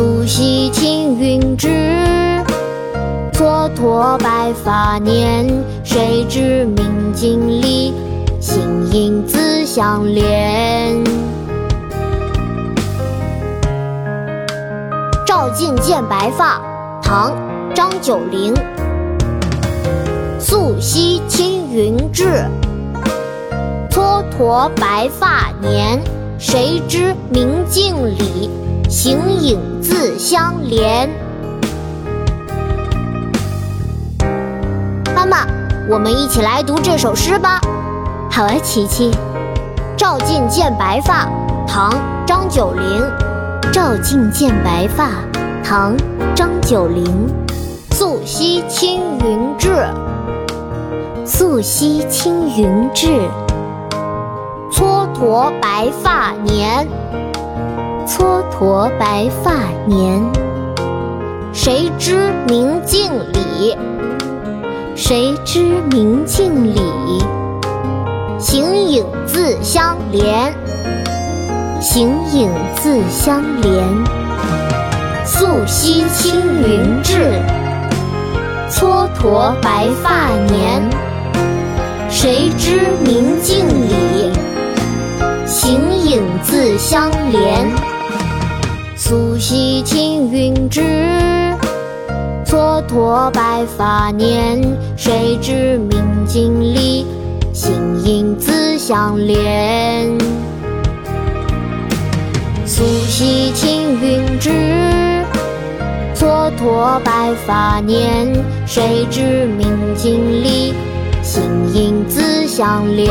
素兮青云志，蹉跎白发年。谁知明镜里，形影自相怜。照镜见白发，唐·张九龄。素兮青云志，蹉跎白发年。谁知明镜里？形影自相连。妈妈，我们一起来读这首诗吧。好啊，琪琪。照镜见白发，唐·张九龄。照镜见白发，唐·张九龄。素溪青云志，素溪青云志。蹉跎白发年，蹉跎白发年。谁知明镜里，谁知明镜里，形影自相连。形影自相连。素溪青云志，蹉跎白发年。谁知明镜里，形影自相连。素溪青云志，蹉跎白发年。谁知明镜里，形影自相连。素溪青云志，蹉跎白发年。谁知明镜里，形影自相连。